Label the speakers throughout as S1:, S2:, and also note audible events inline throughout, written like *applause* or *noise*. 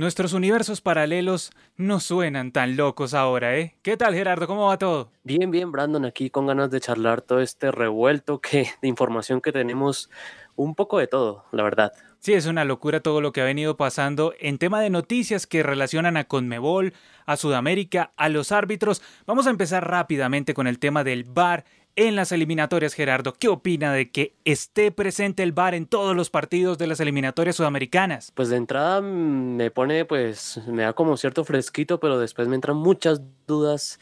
S1: Nuestros universos paralelos no suenan tan locos ahora, ¿eh? ¿Qué tal, Gerardo? ¿Cómo va todo?
S2: Bien, bien, Brandon, aquí con ganas de charlar todo este revuelto que, de información que tenemos, un poco de todo, la verdad.
S1: Sí, es una locura todo lo que ha venido pasando en tema de noticias que relacionan a Conmebol, a Sudamérica, a los árbitros. Vamos a empezar rápidamente con el tema del VAR en las eliminatorias, Gerardo. ¿Qué opina de que esté presente el VAR en todos los partidos de las eliminatorias sudamericanas?
S2: Pues de entrada me pone, pues, me da como cierto fresquito, pero después me entran muchas dudas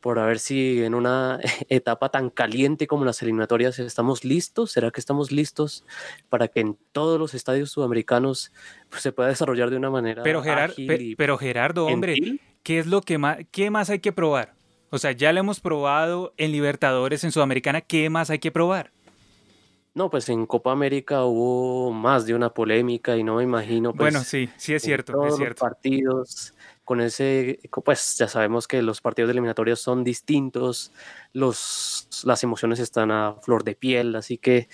S2: por a ver si en una *laughs* etapa tan caliente como las eliminatorias estamos listos. ¿Será que estamos listos para que en todos los estadios sudamericanos pues, se pueda desarrollar de una manera
S1: pero, pero Gerardo, hombre, ¿qué es lo que más, qué más hay que probar? O sea, ya lo hemos probado en Libertadores, en Sudamericana, ¿qué más hay que probar?
S2: No, pues en Copa América hubo más de una polémica y no me imagino. Pues,
S1: bueno, sí, sí es cierto,
S2: todos
S1: es cierto.
S2: Los partidos con ese, pues ya sabemos que los partidos eliminatorios son distintos, los, las emociones están a flor de piel, así que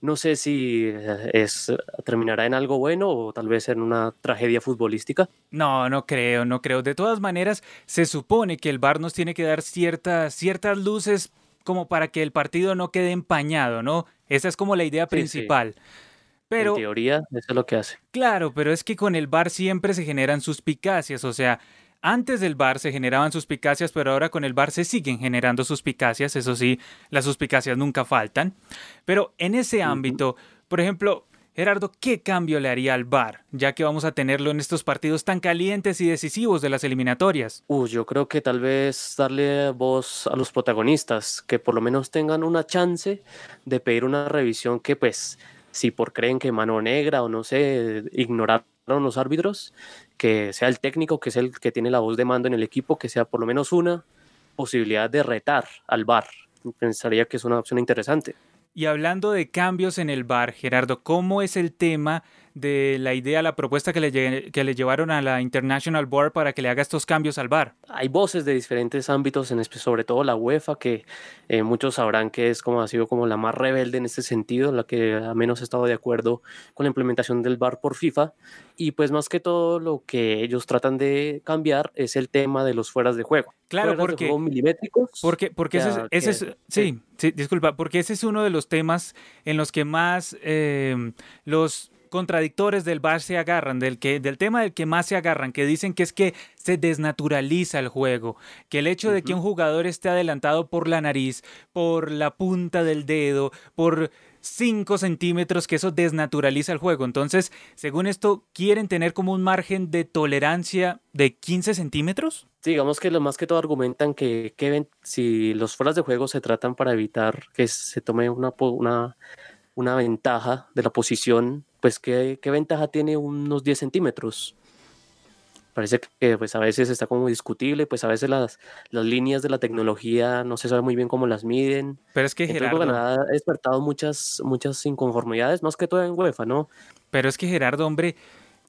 S2: no sé si eh, es, terminará en algo bueno o tal vez en una tragedia futbolística.
S1: No, no creo, no creo. De todas maneras, se supone que el VAR nos tiene que dar ciertas, ciertas luces como para que el partido no quede empañado, ¿no? Esa es como la idea principal. Pero,
S2: en teoría, eso es lo que hace.
S1: Claro, pero es que con el VAR siempre se generan suspicacias, o sea, antes del bar se generaban suspicacias, pero ahora con el bar se siguen generando suspicacias. Eso sí, las suspicacias nunca faltan. Pero en ese ámbito, por ejemplo, Gerardo, ¿qué cambio le haría al bar, ya que vamos a tenerlo en estos partidos tan calientes y decisivos de las eliminatorias?
S2: Uh, yo creo que tal vez darle voz a los protagonistas, que por lo menos tengan una chance de pedir una revisión que pues, si por creen que mano negra o no sé, ignorar los árbitros, que sea el técnico, que es el que tiene la voz de mando en el equipo, que sea por lo menos una posibilidad de retar al VAR. Pensaría que es una opción interesante.
S1: Y hablando de cambios en el VAR, Gerardo, ¿cómo es el tema de la idea, la propuesta que le, que le llevaron a la International Board para que le haga estos cambios al VAR?
S2: Hay voces de diferentes ámbitos, en sobre todo la UEFA, que eh, muchos sabrán que es como ha sido como la más rebelde en este sentido, la que a menos ha estado de acuerdo con la implementación del VAR por FIFA. Y pues más que todo lo que ellos tratan de cambiar es el tema de los fueras de juego.
S1: Claro, porque,
S2: milimétricos.
S1: Porque, porque ese, es, sí, sí, disculpa, porque ese es uno de los temas en los que más eh, los contradictores del bar se agarran, del, que, del tema del que más se agarran, que dicen que es que se desnaturaliza el juego, que el hecho de que un jugador esté adelantado por la nariz, por la punta del dedo, por 5 centímetros, que eso desnaturaliza el juego. Entonces, según esto, ¿quieren tener como un margen de tolerancia de 15 centímetros?
S2: digamos que lo más que todo argumentan que, que si los fueras de juego se tratan para evitar que se tome una, una, una ventaja de la posición pues ¿qué, qué ventaja tiene unos 10 centímetros? Parece que pues a veces está como discutible, pues a veces las, las líneas de la tecnología no se sabe muy bien cómo las miden.
S1: Pero es que Gerardo...
S2: ha despertado muchas, muchas inconformidades, más que todo en UEFA, ¿no?
S1: Pero es que Gerardo, hombre,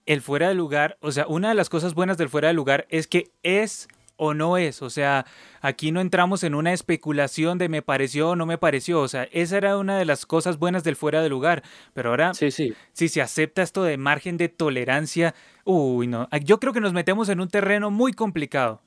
S1: el fuera de lugar, o sea, una de las cosas buenas del fuera de lugar es que es o no es. O sea, aquí no entramos en una especulación de me pareció o no me pareció. O sea, esa era una de las cosas buenas del fuera de lugar. Pero ahora,
S2: sí, sí.
S1: si se acepta esto de margen de tolerancia, uy, no. Yo creo que nos metemos en un terreno muy complicado.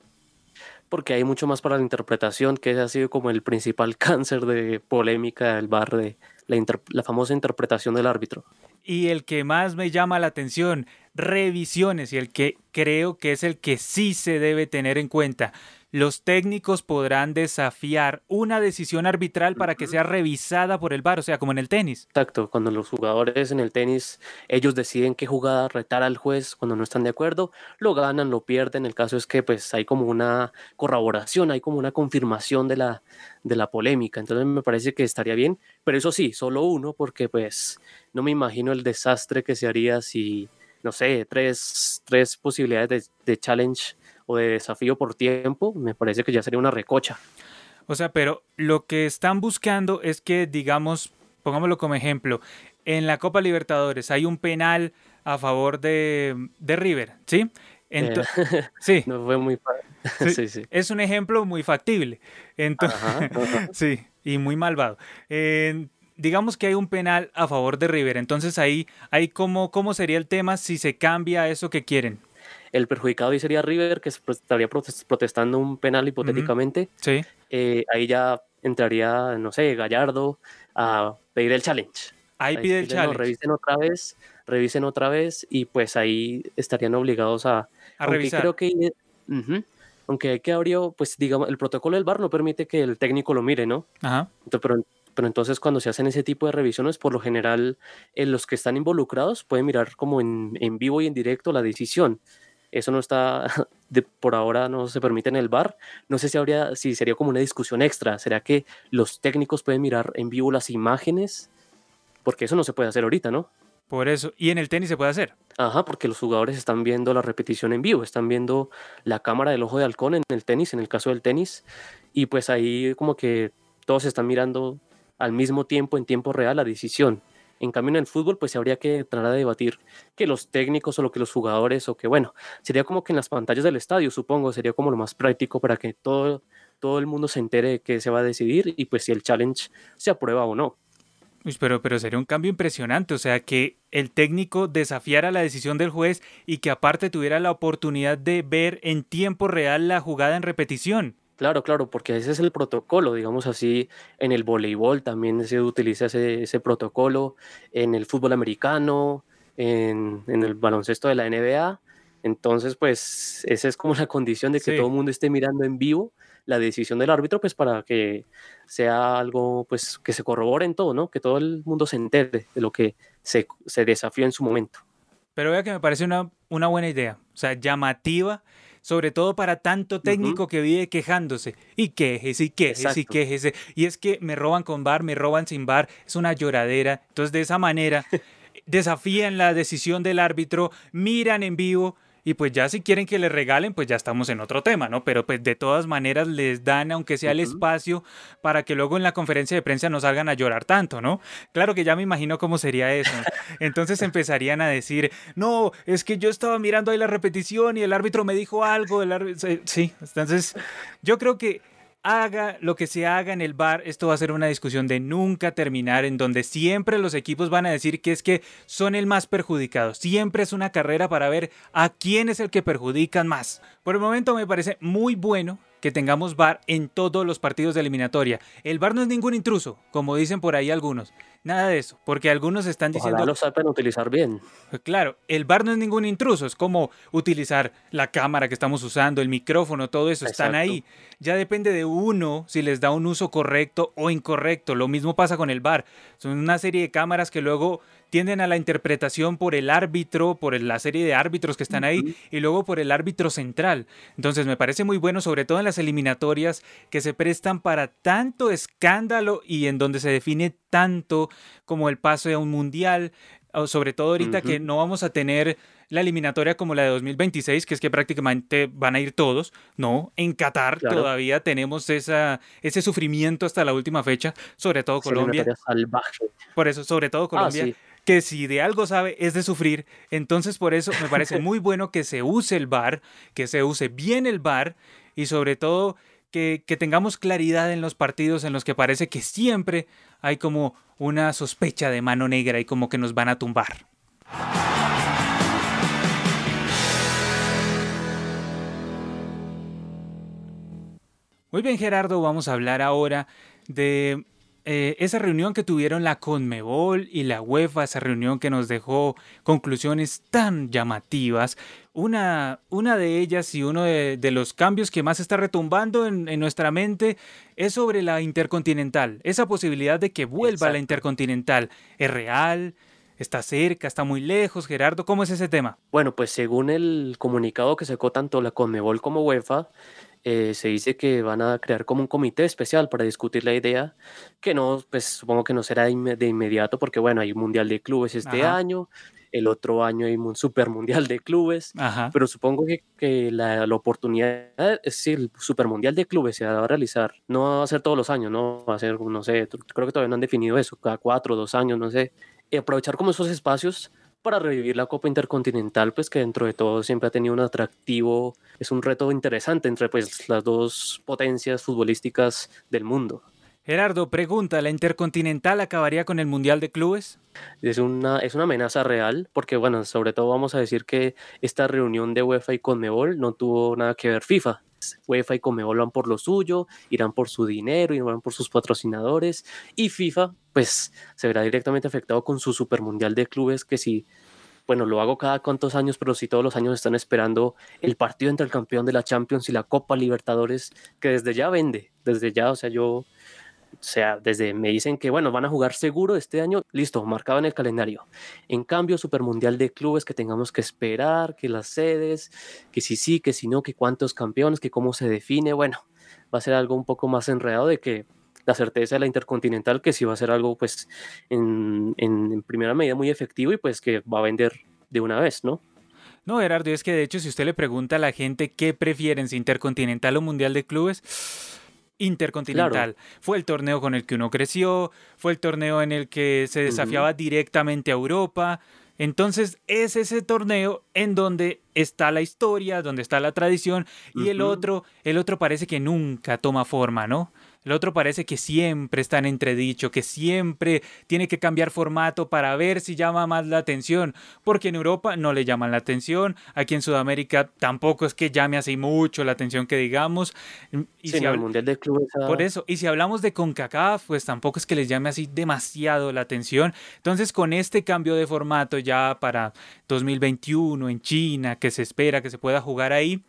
S2: Porque hay mucho más para la interpretación, que ha sido como el principal *laughs* cáncer de polémica del bar de la, la famosa interpretación del árbitro.
S1: Y el que más me llama la atención, revisiones y el que creo que es el que sí se debe tener en cuenta. Los técnicos podrán desafiar una decisión arbitral para que sea revisada por el VAR, o sea, como en el tenis.
S2: Exacto, cuando los jugadores en el tenis, ellos deciden qué jugada retar al juez cuando no están de acuerdo, lo ganan, lo pierden. El caso es que pues hay como una corroboración, hay como una confirmación de la, de la polémica. Entonces me parece que estaría bien, pero eso sí, solo uno, porque pues no me imagino el desastre que se haría si no sé, tres, tres posibilidades de, challenge de desafío por tiempo, me parece que ya sería una recocha.
S1: O sea, pero lo que están buscando es que, digamos, pongámoslo como ejemplo, en la Copa Libertadores hay un penal a favor de, de River, ¿sí?
S2: Entonces, *laughs* sí. No fue muy *laughs* sí, sí,
S1: Es un ejemplo muy factible. Entonces, *laughs* sí, y muy malvado digamos que hay un penal a favor de River, entonces ahí, ahí cómo, cómo sería el tema si se cambia eso que quieren.
S2: El perjudicado ahí sería River, que estaría protestando un penal hipotéticamente.
S1: Sí.
S2: Eh, ahí ya entraría, no sé, Gallardo a pedir el challenge.
S1: Ahí, pide el challenge.
S2: revisen otra vez, revisen otra vez y pues ahí estarían obligados a,
S1: a revisar.
S2: Creo que, aunque hay que abrir, pues digamos, el protocolo del bar no permite que el técnico lo mire, ¿no?
S1: Ajá.
S2: pero, pero entonces cuando se hacen ese tipo de revisiones, por lo general, en los que están involucrados pueden mirar como en, en vivo y en directo la decisión. Eso no está, *laughs* de, por ahora no se permite en el bar. No sé si, habría, si sería como una discusión extra. ¿Será que los técnicos pueden mirar en vivo las imágenes? Porque eso no se puede hacer ahorita, ¿no?
S1: Por eso. ¿Y en el tenis se puede hacer?
S2: Ajá, porque los jugadores están viendo la repetición en vivo, están viendo la cámara del ojo de halcón en el tenis, en el caso del tenis, y pues ahí como que todos están mirando al mismo tiempo, en tiempo real, la decisión. En cambio, en el fútbol, pues habría que entrar a debatir que los técnicos o lo que los jugadores o que, bueno, sería como que en las pantallas del estadio, supongo, sería como lo más práctico para que todo, todo el mundo se entere de qué se va a decidir y pues si el challenge se aprueba o no.
S1: pero, pero sería un cambio impresionante, o sea, que el técnico desafiara la decisión del juez y que aparte tuviera la oportunidad de ver en tiempo real la jugada en repetición.
S2: Claro, claro, porque ese es el protocolo, digamos así, en el voleibol también se utiliza ese, protocolo, en el fútbol americano, en, el baloncesto de la NBA. Entonces, pues, esa es como la condición de que todo el mundo esté mirando en vivo la decisión del árbitro, pues para que sea algo, pues, que se corrobore en todo, ¿no? Que todo el mundo se entere de lo que se, se desafía en su momento.
S1: Pero vea que me parece una, una buena idea, o sea, llamativa sobre todo para tanto técnico que vive quejándose y quejese y quejese y quejese. Y es que me roban con bar, me roban sin bar, es una lloradera. Entonces, de esa manera, desafían la decisión del árbitro, miran en vivo y pues ya si quieren que les regalen, pues ya estamos en otro tema, ¿no? Pero pues de todas maneras les dan, aunque sea el espacio, para que luego en la conferencia de prensa no salgan a llorar tanto, ¿no? Claro que ya me imagino cómo sería eso. Entonces empezarían a decir, no, es que yo estaba mirando ahí la repetición y el árbitro me dijo algo. El Sí, entonces yo creo que haga lo que se haga en el bar, esto va a ser una discusión de nunca terminar, en donde siempre los equipos van a decir que es que son el más perjudicado. Siempre es una carrera para ver a quién es el que perjudican más. Por el momento me parece muy bueno que tengamos VAR en todos los partidos de eliminatoria. El VAR no es ningún intruso, como dicen por ahí algunos. Nada de eso, porque algunos están diciendo...
S2: Ojalá lo saben utilizar bien.
S1: Claro, el VAR no es ningún intruso, es como utilizar la cámara que estamos usando, el micrófono, todo eso, están ahí. Ya depende de uno si les da un uso correcto o incorrecto. Lo mismo pasa con el VAR. Son una serie de cámaras que luego tienden a la interpretación por el árbitro, por la serie de árbitros que están ahí y luego por el árbitro central. Entonces me parece muy bueno, sobre todo en las eliminatorias, que se prestan para tanto escándalo y en donde se define tanto como el paso a un mundial, sobre todo ahorita que no vamos a tener la eliminatoria como la de 2026, que es que prácticamente van a ir todos, no, en Qatar todavía tenemos esa, ese sufrimiento hasta la última fecha, sobre todo Colombia.
S2: Salvaje.
S1: Por eso, sobre todo ah, Colombia que si de algo sabe es de sufrir. Entonces por eso me parece muy bueno que se use el bar, que se use bien el bar y sobre todo que, que, tengamos claridad en los partidos en los que parece que siempre hay como una sospecha de mano negra y como que nos van a tumbar. Muy bien Gerardo, vamos a hablar ahora de eh, esa reunión que tuvieron la Conmebol y la UEFA, esa reunión que nos dejó conclusiones tan llamativas, una, una de ellas y uno de, los cambios que más está retumbando en, nuestra mente es sobre la Intercontinental, esa posibilidad de que vuelva la Intercontinental. ¿Es real? ¿Está cerca? ¿Está muy lejos? Gerardo, ¿cómo es ese tema?
S2: Bueno, pues según el comunicado que sacó tanto la Conmebol como UEFA, eh, se dice que van a crear como un comité especial para discutir la idea, que no, pues supongo que no será de, inmediato, porque bueno, hay un mundial de clubes este año, el otro año hay un super mundial de clubes, pero supongo que, que la, la, oportunidad, es decir, el super mundial de clubes se va a realizar, no va a ser todos los años, no va a ser, no sé, creo que todavía no han definido eso, cada cuatro, dos años, no sé, aprovechar como esos espacios para revivir la Copa Intercontinental, pues que dentro de todo siempre ha tenido un atractivo, es un reto interesante entre pues las dos potencias futbolísticas del mundo.
S1: Gerardo, pregunta, ¿la Intercontinental acabaría con el Mundial de Clubes?
S2: Es una, es una amenaza real, porque bueno, sobre todo vamos a decir que esta reunión de UEFA y Conmebol no tuvo nada que ver FIFA. UEFA y Conmebol van por lo suyo, irán por su dinero, irán por sus patrocinadores, y FIFA pues se verá directamente afectado con su Super Mundial de Clubes, que si bueno, lo hago cada cuantos años, pero si todos los años están esperando el partido entre el campeón de la Champions y la Copa Libertadores, que desde ya vende, desde ya, o sea, yo o sea, desde me dicen que, bueno, van a jugar seguro este año, listo, marcado en el calendario. En cambio, Supermundial de Clubes que tengamos que esperar, que las sedes, que si sí, que si no, que cuántos campeones, que cómo se define, bueno, va a ser algo un poco más enredado de que la certeza de la Intercontinental, que sí va a ser algo, pues, en, en, primera medida muy efectivo y pues que va a vender de una vez, ¿no?
S1: No, Gerardo, es que de hecho si usted le pregunta a la gente qué prefieren, si Intercontinental o Mundial de Clubes, Intercontinental. Fue el torneo con el que uno creció, fue el torneo en el que se desafiaba directamente a Europa. Entonces es ese torneo en donde está la historia, donde está la tradición y el otro, el otro parece que nunca toma forma, ¿no? El otro parece que siempre está en entredicho, que siempre tiene que cambiar formato para ver si llama más la atención, porque en Europa no le llaman la atención, aquí en Sudamérica tampoco es que llame así mucho la atención que digamos.
S2: Y si el Mundial de Clubes.
S1: Por eso, y si hablamos de CONCACAF, pues tampoco es que les llame así demasiado la atención. Entonces, con este cambio de formato ya para 2021 en China, que se espera que se pueda jugar ahí,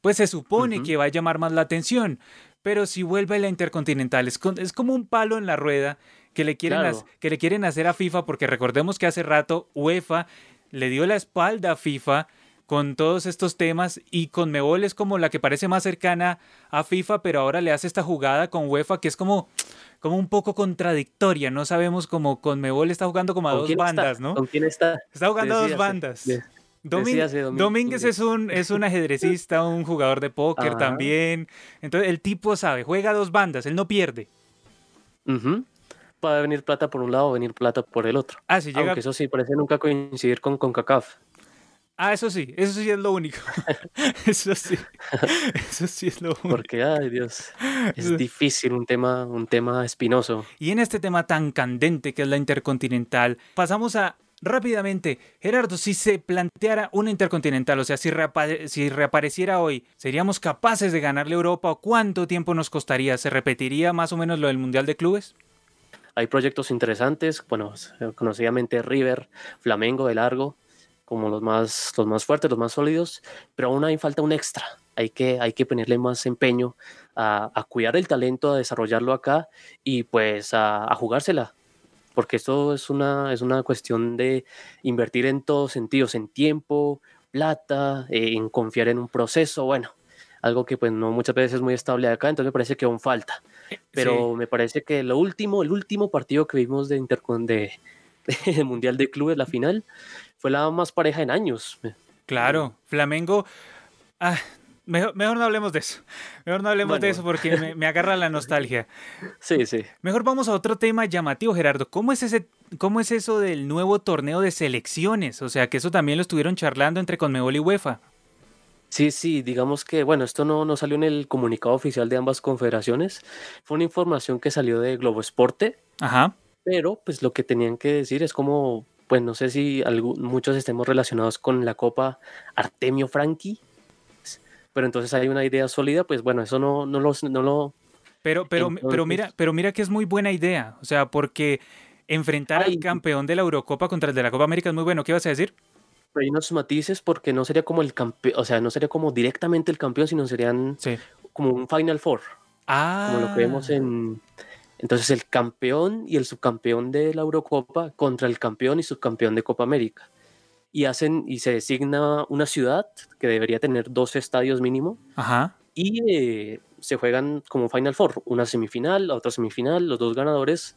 S1: pues se supone que va a llamar más la atención. Pero si vuelve la Intercontinental, es, como un palo en la rueda que le, quieren que le quieren hacer a FIFA, porque recordemos que hace rato UEFA le dio la espalda a FIFA con todos estos temas y con Mebol es como la que parece más cercana a FIFA, pero ahora le hace esta jugada con UEFA que es como, como un poco contradictoria. No sabemos cómo con Mebol está jugando como a dos bandas, ¿no?
S2: ¿Con quién está?
S1: Está jugando a dos bandas. Domínguez es un, es un ajedrecista, un jugador de póker también. Entonces el tipo sabe, juega dos bandas, él no pierde.
S2: Puede venir plata por un lado, venir plata por el otro.
S1: Ah, sí, llega...
S2: Aunque eso sí, parece nunca coincidir con, con CACAF.
S1: Ah, eso sí, eso sí es lo único. *laughs* *laughs* eso sí, eso sí es lo *laughs* único.
S2: Porque, ay Dios, es difícil, un tema, un tema espinoso.
S1: Y en este tema tan candente que es la intercontinental, pasamos a Rápidamente, Gerardo, si se planteara una intercontinental, o sea, si, reapareciera hoy, ¿seríamos capaces de ganarle a Europa o cuánto tiempo nos costaría? ¿Se repetiría más o menos lo del Mundial de Clubes?
S2: Hay proyectos interesantes, bueno, conocidamente River, Flamengo de largo, como los más, los más fuertes, los más sólidos, pero aún hay falta un extra. Hay que, hay que ponerle más empeño a, cuidar el talento, a desarrollarlo acá y pues a jugársela porque esto es una, es una cuestión de invertir en todos sentidos, en tiempo, plata, eh, en confiar en un proceso, bueno, algo que pues no muchas veces es muy estable acá, entonces me parece que aún falta. Eh, Pero me parece que lo último, el último partido que vimos de, Intercon *laughs* de, Mundial de Clubes, la final, fue la más pareja en años.
S1: Claro, Flamengo, ah, Mejor, no hablemos de eso. Mejor no hablemos de eso porque me, agarra la nostalgia. *laughs*
S2: Sí, sí.
S1: Mejor vamos a otro tema llamativo, Gerardo. ¿Cómo es, ese, ¿Cómo es eso del nuevo torneo de selecciones? O sea, que eso también lo estuvieron charlando entre Conmebol y UEFA.
S2: Sí, sí, digamos que, bueno, esto no, no salió en el comunicado oficial de ambas confederaciones. Fue una información que salió de Globo Esporte.
S1: Ajá.
S2: Pero, pues lo que tenían que decir es como, pues no sé si muchos estemos relacionados con la Copa Artemio Franchi pero entonces hay una idea sólida, pues bueno, eso no, no, lo, no lo...
S1: Pero, pero, pero, mira, pero mira que es muy buena idea, o sea, porque enfrentar al campeón de la Eurocopa contra el de la Copa América es muy bueno. ¿Qué vas a decir?
S2: Hay unos matices porque no sería como el campeón, o sea, no sería como directamente el campeón, sino serían como un Final Four.
S1: Ah.
S2: Como lo que vemos ah. en... Entonces el campeón y el subcampeón de la Eurocopa contra el campeón y subcampeón de Copa América y hacen y se designa una ciudad que debería tener dos estadios mínimo.
S1: Ajá.
S2: Y eh, se juegan como Final Four, una semifinal, otra semifinal, los dos ganadores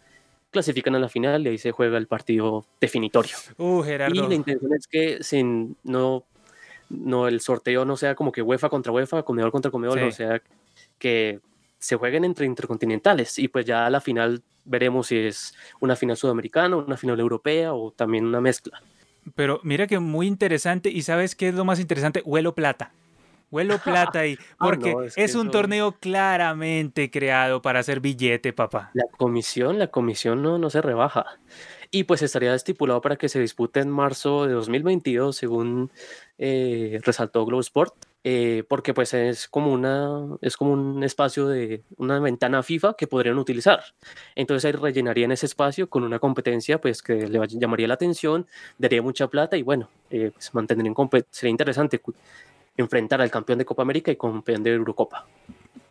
S2: clasifican a la final y ahí se juega el partido definitorio.
S1: Uh, Gerardo.
S2: Y la intención es que sin, no, no el sorteo no sea como que UEFA contra UEFA, Comedor contra Comedor, o sea que se jueguen entre intercontinentales y pues ya a la final veremos si es una final sudamericana, una final europea o también una mezcla.
S1: Pero mira que muy interesante y sabes qué es lo más interesante, huelo plata. Huelo *laughs* plata ahí,
S2: Ah,
S1: porque
S2: no,
S1: es,
S2: es que
S1: un torneo claramente creado para hacer billete, papá.
S2: La comisión, la comisión no, no se rebaja. Y pues estaría estipulado para que se dispute en marzo de 2022, según eh, resaltó Globo Sport, eh, porque pues es como una es como un espacio de una ventana FIFA que podrían utilizar. Entonces ahí rellenarían ese espacio con una competencia pues que le llamaría la atención, daría mucha plata y bueno, eh, pues, mantendrían sería interesante enfrentar al campeón de Copa América y campeón de Eurocopa.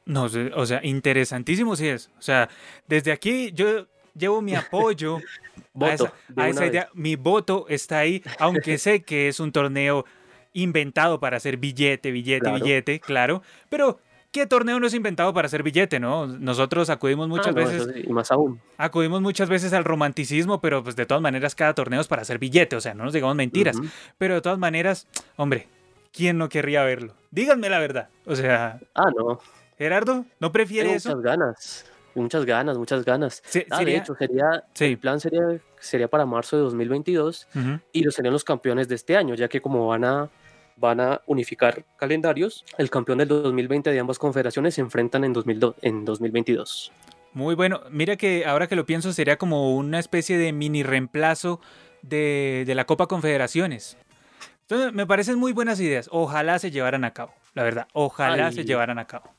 S1: No, o sea, interesantísimo sí es. O sea, desde aquí yo llevo mi apoyo a *laughs*
S2: Voto
S1: esa,
S2: de
S1: a esa idea. Mi voto está ahí, aunque sé que es un torneo inventado para hacer billete, billete,
S2: Claro.
S1: billete, claro. Pero, ¿qué torneo no es inventado para hacer billete, no? Nosotros acudimos muchas
S2: Ah, no,
S1: veces
S2: eso sí, y más aún.
S1: acudimos muchas veces al romanticismo, pero pues de todas maneras cada torneo es para hacer billete, o sea, no nos digamos mentiras,
S2: Ujú.
S1: pero de todas maneras, hombre, ¿quién no querría verlo? Díganme la verdad. O sea,
S2: Ah, no.
S1: Gerardo, ¿no
S2: Tengo
S1: prefiere eso?
S2: muchas ganas. Muchas ganas, muchas ganas.
S1: Se-
S2: Ah, de hecho, sería,
S1: Sí.
S2: el plan sería, sería para marzo de 2022
S1: Ujú.
S2: y los serían los campeones de este año, ya que como van a, van a unificar calendarios, el campeón del 2020 de ambas confederaciones se enfrentan en, 2002 en 2022.
S1: Muy bueno. Mira que ahora que lo pienso sería como una especie de mini reemplazo de, de la Copa Confederaciones. Entonces, me parecen muy buenas ideas. Ojalá se llevaran a cabo, la verdad. Ojalá se llevaran a cabo.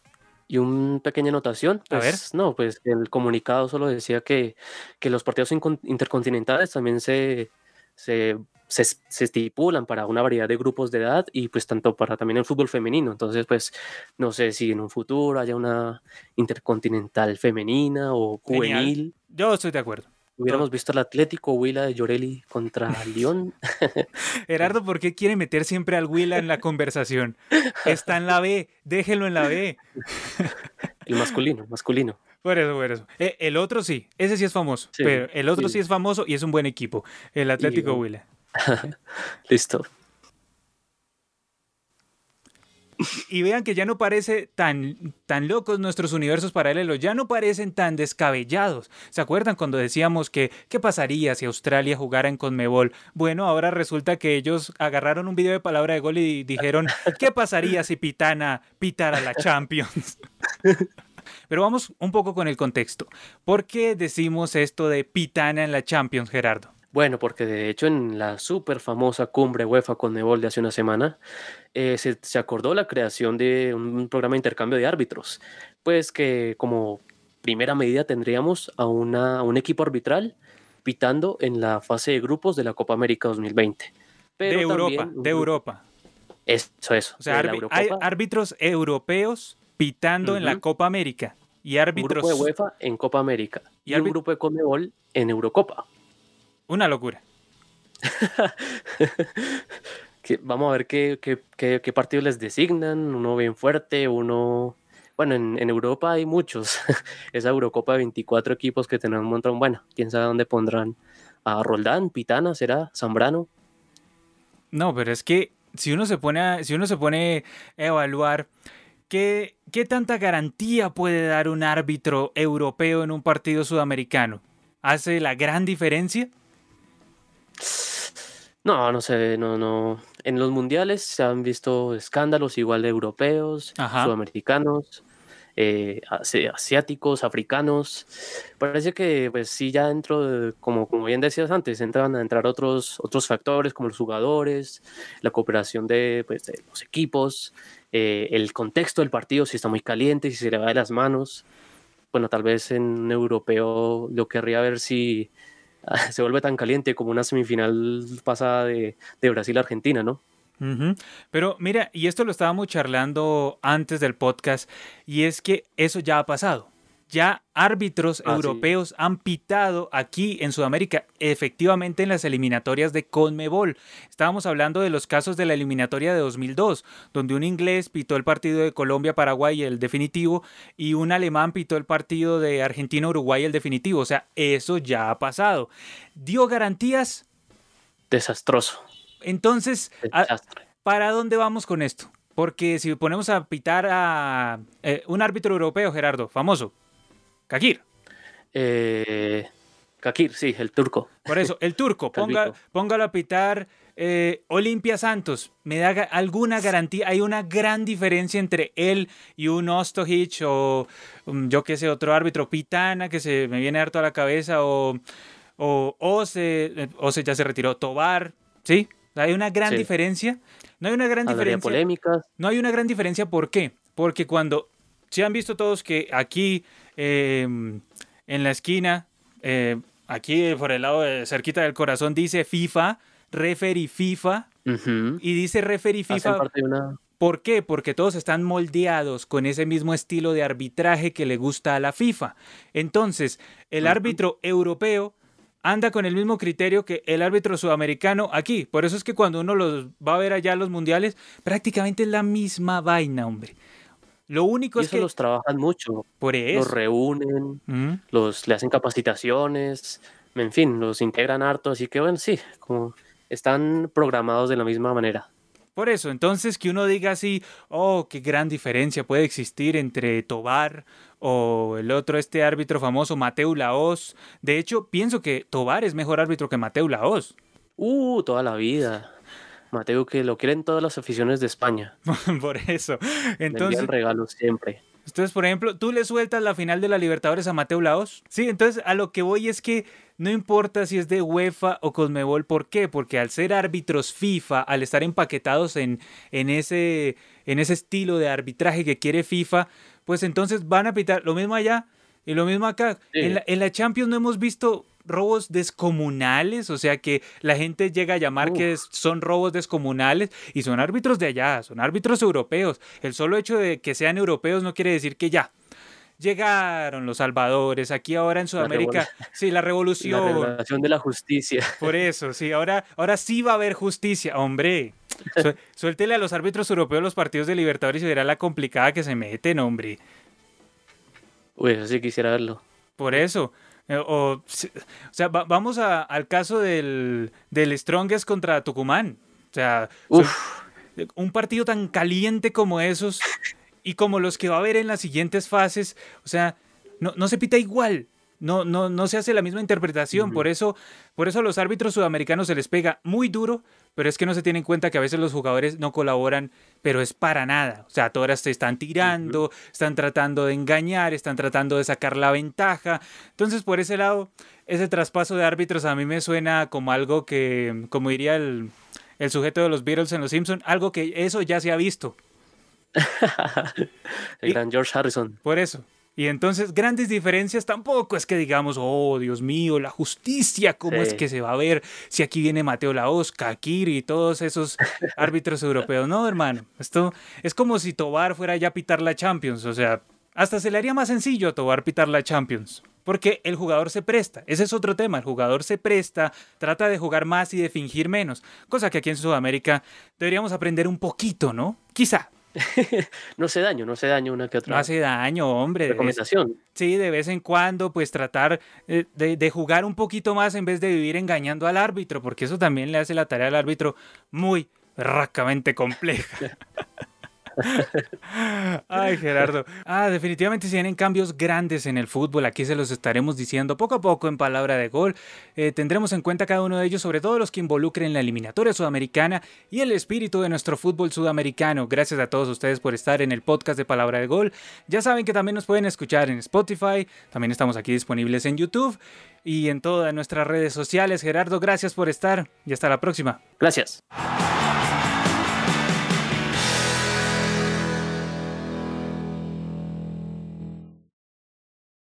S2: Y una pequeña anotación,
S1: A ver.
S2: pues no, pues el comunicado solo decía que, que los partidos intercontinentales también se, se, se, se estipulan para una variedad de grupos de edad y pues tanto para también el fútbol femenino. Entonces, pues no sé si en un futuro haya una intercontinental femenina o
S1: Genial.
S2: juvenil.
S1: Yo estoy de acuerdo.
S2: Hubiéramos visto al Atlético Huila de Llorelli contra *laughs* León. *laughs*
S1: Gerardo, ¿por qué quiere meter siempre al Huila en la conversación? Está en la B, déjelo en la B. *laughs*
S2: El masculino, masculino.
S1: Por eso, por eso. Eh, el otro sí, ese sí es famoso,
S2: Sí,
S1: pero el otro sí.
S2: sí.
S1: es famoso y es un buen equipo, el Atlético
S2: bueno.
S1: Huila. *laughs*
S2: Listo.
S1: Y vean que ya no parece tan, tan locos nuestros universos paralelos, ya no parecen tan descabellados. ¿Se acuerdan cuando decíamos que qué pasaría si Australia jugara en Conmebol? Bueno, ahora resulta que ellos agarraron un video de palabra de gol y dijeron, *laughs* ¿qué pasaría si Pitana pitara la Champions? *laughs* Pero vamos un poco con el contexto. ¿Por qué decimos esto de Pitana en la Champions, Gerardo?
S2: Bueno, porque de hecho en la súper famosa cumbre UEFA con Nebol de hace una semana eh, se, se acordó la creación de un programa de intercambio de árbitros, pues que como primera medida tendríamos a, una, a un equipo arbitral pitando en la fase de grupos de la Copa América 2020. Pero
S1: de Europa,
S2: también un
S1: de Europa.
S2: Eso, eso.
S1: O sea, hay árbitros europeos pitando en la. Copa América y
S2: un
S1: árbitros.
S2: grupo de UEFA en Copa América
S1: Y
S2: y, un grupo de Conmebol en Eurocopa.
S1: Una locura. *laughs*
S2: que vamos a ver qué, qué, qué, qué partidos les designan, uno bien fuerte, uno... Bueno, en, en Europa hay muchos. *laughs* Esa Eurocopa de 24 equipos que tienen un montón. Bueno, quién sabe dónde pondrán a Roldán, Pitana, será, Zambrano.
S1: No, pero es que si uno se pone a, si uno se pone a evaluar qué, qué tanta garantía puede dar un árbitro europeo en un partido sudamericano, ¿hace la gran diferencia?
S2: No, no sé, no, no. En los mundiales se han visto escándalos igual de europeos,
S1: Ajá.
S2: sudamericanos, eh, asi- asiáticos, africanos. Parece que, pues sí, ya dentro de, como, como bien decías antes, entran a entrar otros, otros factores como los jugadores, la cooperación de, pues, de los equipos, eh, el contexto del partido, si está muy caliente, si se le va de las manos. Bueno, tal vez en un europeo lo querría ver si *laughs* se vuelve tan caliente como una semifinal pasada de, de Brasil-Argentina, ¿no?
S1: Pero mira, y esto lo estábamos charlando antes del podcast, y es que eso ya ha pasado. Ya árbitros
S2: Ah, sí.
S1: europeos han pitado aquí en Sudamérica, efectivamente en las eliminatorias de Conmebol. Estábamos hablando de los casos de la eliminatoria de 2002, donde un inglés pitó el partido de Colombia-Paraguay, el definitivo, y un alemán pitó el partido de Argentina-Uruguay, el definitivo. O sea, eso ya ha pasado. ¿Dio garantías?
S2: Desastroso.
S1: Entonces,
S2: Desastre.
S1: ¿Para dónde vamos con esto? Porque si ponemos a pitar a eh, un árbitro europeo, Gerardo, famoso, Kakir.
S2: Eh, Kakir, sí, el turco.
S1: Por eso, el turco, *laughs* ponga, póngalo a pitar eh, Olimpia Santos, ¿me da alguna garantía? ¿Hay una gran diferencia entre él y un Ostojic o um, yo qué sé, otro árbitro, Pitana, que se me viene harto a la cabeza, o, o Ose, eh, Ose ya se retiró, Tobar, ¿sí? ¿Hay una gran diferencia? No hay una gran diferencia.
S2: polémicas.
S1: No hay una gran diferencia, ¿por qué? Porque cuando, si han visto todos que aquí em, en la esquina, eh, aquí por el lado cerquita del corazón dice FIFA, referee FIFA, y dice referee FIFA. ¿Por qué? Porque todos están moldeados con ese mismo estilo de arbitraje que le gusta a la FIFA. Entonces, el árbitro europeo anda con el mismo criterio que el árbitro sudamericano aquí. Por eso es que cuando uno los va a ver allá los mundiales, prácticamente es la misma vaina, hombre. Lo único es
S2: que
S1: los
S2: trabajan mucho. Por eso. Los reúnen, los le hacen capacitaciones, en fin, los integran harto, así que bueno, sí, como están programados de la misma manera.
S1: Por eso, entonces que uno diga así, oh, qué gran diferencia puede existir entre Tobar o el otro, este árbitro famoso, Mateu Laos. De hecho, pienso que Tobar es mejor árbitro que Mateu Laos.
S2: Uh, toda la vida. Mateo que lo quieren todas las aficiones de España. *laughs*
S1: Por eso. Entonces,
S2: Le regalos siempre.
S1: Entonces, por ejemplo, tú le sueltas la final de la Libertadores a Mateo Laos. Sí, entonces a lo que voy es que no importa si es de UEFA o Conmebol, ¿por qué? Porque al ser árbitros FIFA, al estar empaquetados en, en, ese, en ese estilo de arbitraje que quiere FIFA, pues entonces van a pitar lo mismo allá y lo mismo acá. En, la, en la Champions no hemos visto robos descomunales, o sea que la gente llega a llamar que son robos descomunales y son árbitros de allá, son árbitros europeos. El solo hecho de que sean europeos no quiere decir que ya. Llegaron los salvadores, aquí ahora en Sudamérica, sí, la revolución. *laughs*
S2: La revolución de la justicia.
S1: Por eso, sí, ahora, ahora sí va a haber justicia, hombre. *laughs* suéltele a los árbitros europeos los partidos de Libertadores y verá la complicada que se meten, hombre.
S2: Uy, eso sí quisiera verlo.
S1: Por eso. Eh, o, sea, vamos al caso del, del Strongest contra Tucumán. O sea, un partido tan caliente como esos y como los que va a haber en las siguientes fases, o sea, no, no se pita igual. No, no, no se hace la misma interpretación. Por eso, por eso a los árbitros sudamericanos se les pega muy duro, pero es que no se tiene en cuenta que a veces los jugadores no colaboran, pero es para nada. O sea, todas se están tirando, están tratando de engañar, están tratando de sacar la ventaja. Entonces, por ese lado, ese traspaso de árbitros a mí me suena como algo que, como diría el, el sujeto de los Beatles en Los Simpsons, algo que eso ya se ha visto. *laughs*
S2: el gran George Harrison.
S1: Por eso. Y entonces grandes diferencias tampoco es que digamos, oh Dios mío, la justicia, ¿cómo es que se va a ver si aquí viene Mateo Laos, Kakiri y todos esos árbitros europeos? No, hermano, esto es como si Tobar fuera ya a pitar la Champions, o sea, hasta se le haría más sencillo a Tobar pitar la Champions. Porque el jugador se presta, ese es otro tema, el jugador se presta, trata de jugar más y de fingir menos, cosa que aquí en Sudamérica deberíamos aprender un poquito, ¿no? Quizá, *laughs*
S2: no se daño, no se daño una que otra.
S1: No hace daño, hombre.
S2: Recomendación.
S1: sí, de vez en cuando, pues tratar eh, de, de, jugar un poquito más en vez de vivir engañando al árbitro, porque eso también le hace la tarea al árbitro muy racamente compleja. *laughs* Ay, Gerardo. Ah, definitivamente se vienen cambios grandes en el fútbol. Aquí se los estaremos diciendo poco a poco en palabra de gol. Eh, tendremos en cuenta cada uno de ellos, sobre todo los que involucren la eliminatoria sudamericana y el espíritu de nuestro fútbol sudamericano. Gracias a todos ustedes por estar en el podcast de Palabra de Gol. Ya saben que también nos pueden escuchar en Spotify. También estamos aquí disponibles en YouTube y en todas nuestras redes sociales. Gerardo, gracias por estar y hasta la próxima.
S2: Gracias.